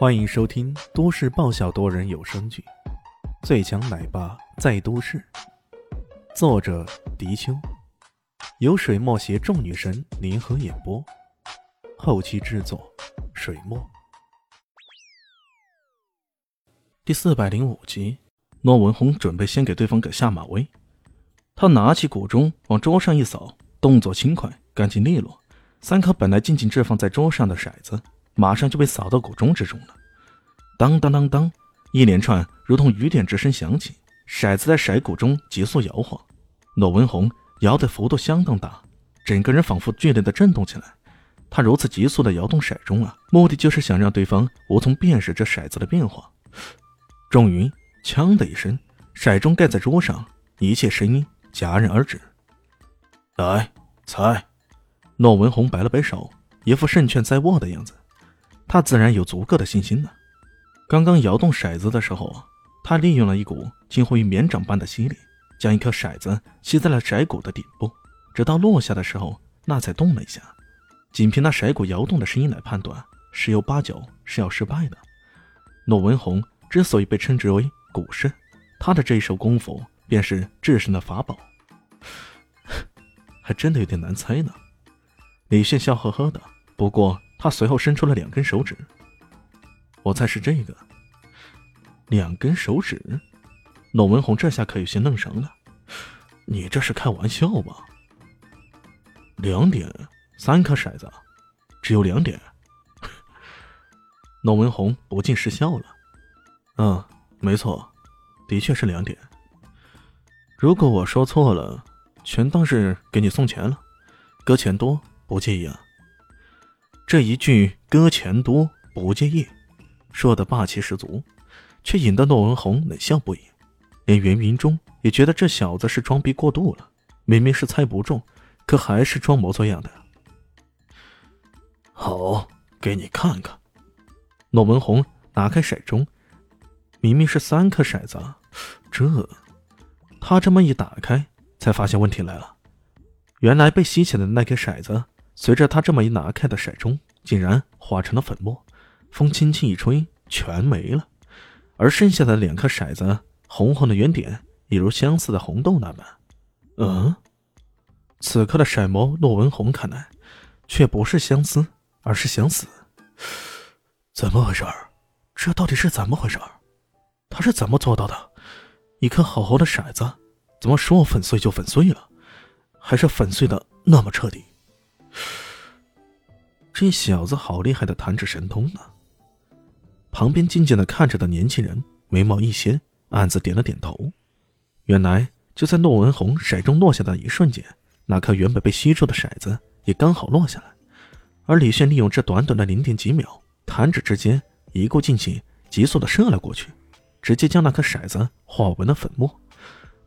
欢迎收听都市爆笑多人有声剧《最强奶爸在都市》，作者：迪秋，由水墨携众女神联合演播，后期制作：水墨。第四百零五集，诺文宏准备先给对方个下马威。他拿起古钟往桌上一扫，动作轻快，干净利落。三颗本来静静置放在桌上的骰子。马上就被扫到谷中之中了，当当当当，一连串如同雨点之声响起，骰子在骰谷中急速摇晃。诺文宏摇的幅度相当大，整个人仿佛剧烈的震动起来。他如此急速的摇动骰盅啊，目的就是想让对方无从辨识这骰子的变化。终于，锵的一声，骰盅盖在桌上，一切声音戛然而止。来，猜。诺文宏摆了摆手，一副胜券在握的样子。他自然有足够的信心了。刚刚摇动骰子的时候，他利用了一股近乎于绵掌般的吸力，将一颗骰子吸在了骰骨的顶部，直到落下的时候，那才动了一下。仅凭那骰骨摇动的声音来判断，十有八九是要失败的。诺文宏之所以被称之为股神，他的这一手功夫便是制胜的法宝。还真的有点难猜呢。李炫笑呵呵的，不过。他随后伸出了两根手指，我猜是这个。两根手指，诺文宏这下可有些愣神了。你这是开玩笑吧？两点，三颗骰子，只有两点。诺文宏不禁失笑了。嗯，没错，的确是两点。如果我说错了，全当是给你送钱了，哥钱多不介意啊。这一句“搁钱多不介意”，说的霸气十足，却引得诺文宏冷笑不已。连袁云中也觉得这小子是装逼过度了，明明是猜不中，可还是装模作样的。好，给你看看。诺文宏拿开骰盅，明明是三颗骰子，这他这么一打开，才发现问题来了。原来被吸起来的那颗骰子。随着他这么一拿开的骰盅，竟然化成了粉末，风轻轻一吹，全没了。而剩下的两颗骰子，红红的圆点，一如相似的红豆那般。嗯，此刻的骰魔诺文宏看来，却不是相思，而是想死。怎么回事这到底是怎么回事他是怎么做到的？一颗好好的骰子，怎么说粉碎就粉碎了？还是粉碎的那么彻底？这小子好厉害的弹指神通啊！旁边静静的看着的年轻人眉毛一掀，暗自点了点头。原来就在诺文宏骰中落下的一瞬间，那颗原本被吸住的骰子也刚好落下来。而李炫利用这短短的零点几秒，弹指之间一股劲气急速的射了过去，直接将那颗骰子化为了粉末。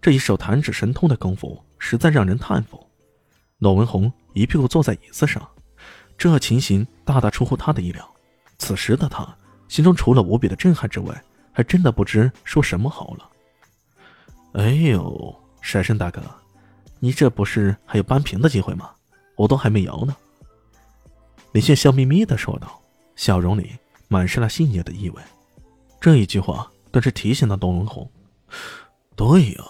这一手弹指神通的功夫，实在让人叹服。诺文宏一屁股坐在椅子上，这情形大大出乎他的意料。此时的他心中除了无比的震撼之外，还真的不知说什么好了。哎呦，闪神大哥，你这不是还有扳平的机会吗？我都还没摇呢。李现笑眯眯的说道，笑容里满是了信念的意味。这一句话顿时提醒了董文红。对呀，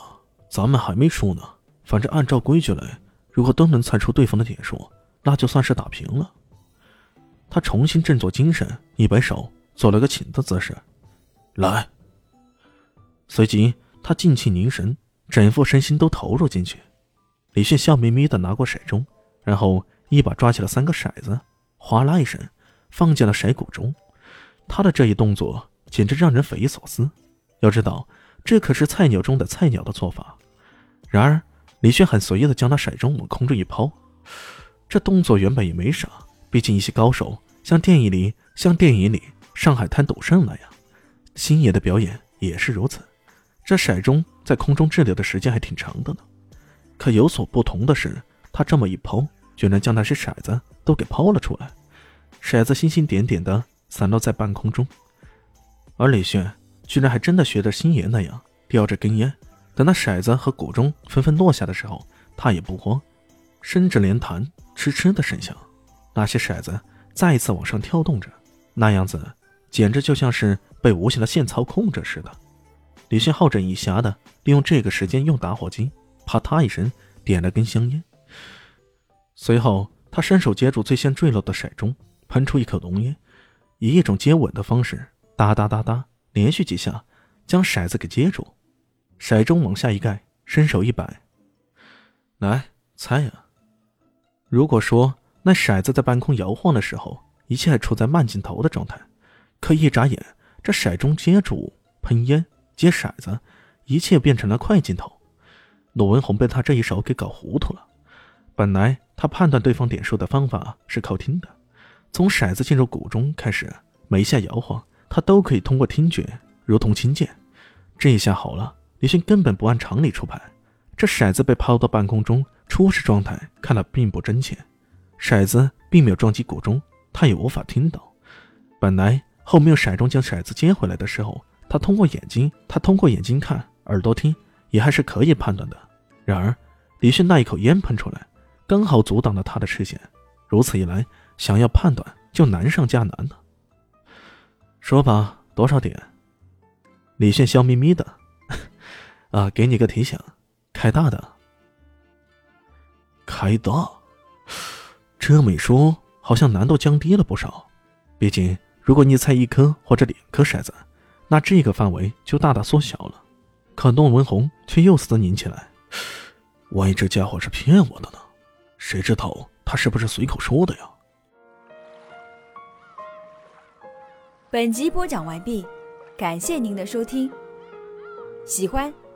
咱们还没输呢，反正按照规矩来。如果都能猜出对方的点数，那就算是打平了。他重新振作精神，一摆手，做了个请的姿势，来。随即，他静气凝神，整副身心都投入进去。李迅笑眯眯的拿过骰盅，然后一把抓起了三个骰子，哗啦一声，放进了骰骨中。他的这一动作简直让人匪夷所思。要知道，这可是菜鸟中的菜鸟的做法。然而。李轩很随意的将那骰盅往空中一抛，这动作原本也没啥，毕竟一些高手像电影里像电影里上海滩赌圣那样，星爷的表演也是如此。这骰盅在空中滞留的时间还挺长的呢。可有所不同的是，他这么一抛，居然将那些骰子都给抛了出来，骰子星星点点的散落在半空中，而李轩居然还真的学着星爷那样叼着根烟。等那骰子和鼓钟纷纷落下的时候，他也不慌，甚至连弹哧哧的声响，那些骰子再一次往上跳动着，那样子简直就像是被无形的线操控着似的。李迅好整以暇的利用这个时间用打火机，啪嗒一声点了根香烟。随后，他伸手接住最先坠落的骰盅，喷出一口浓烟，以一种接吻的方式，哒哒哒哒，连续几下将骰子给接住。骰盅往下一盖，伸手一摆，来猜呀。如果说那骰子在半空摇晃的时候，一切处在慢镜头的状态，可一眨眼，这骰盅接住、喷烟、接骰子，一切变成了快镜头。鲁文宏被他这一手给搞糊涂了。本来他判断对方点数的方法是靠听的，从骰子进入鼓中开始，每一下摇晃，他都可以通过听觉，如同听见。这一下好了，李迅根本不按常理出牌，这骰子被抛到半空中，初始状态看得并不真切，骰子并没有撞击鼓中，他也无法听到。本来后面骰中将骰子接回来的时候，他通过眼睛，他通过眼睛看，耳朵听，也还是可以判断的。然而，李迅那一口烟喷出来。刚好阻挡了他的视线，如此一来，想要判断就难上加难了。说吧，多少点？李炫笑眯眯的，啊，给你个提醒，开大的。开大，这么一说，好像难度降低了不少。毕竟，如果你猜一颗或者两颗骰子，那这个范围就大大缩小了。可诺文宏却又死拧起来，万一这家伙是骗我的呢？谁知道他是不是随口说的呀？本集播讲完毕，感谢您的收听。喜欢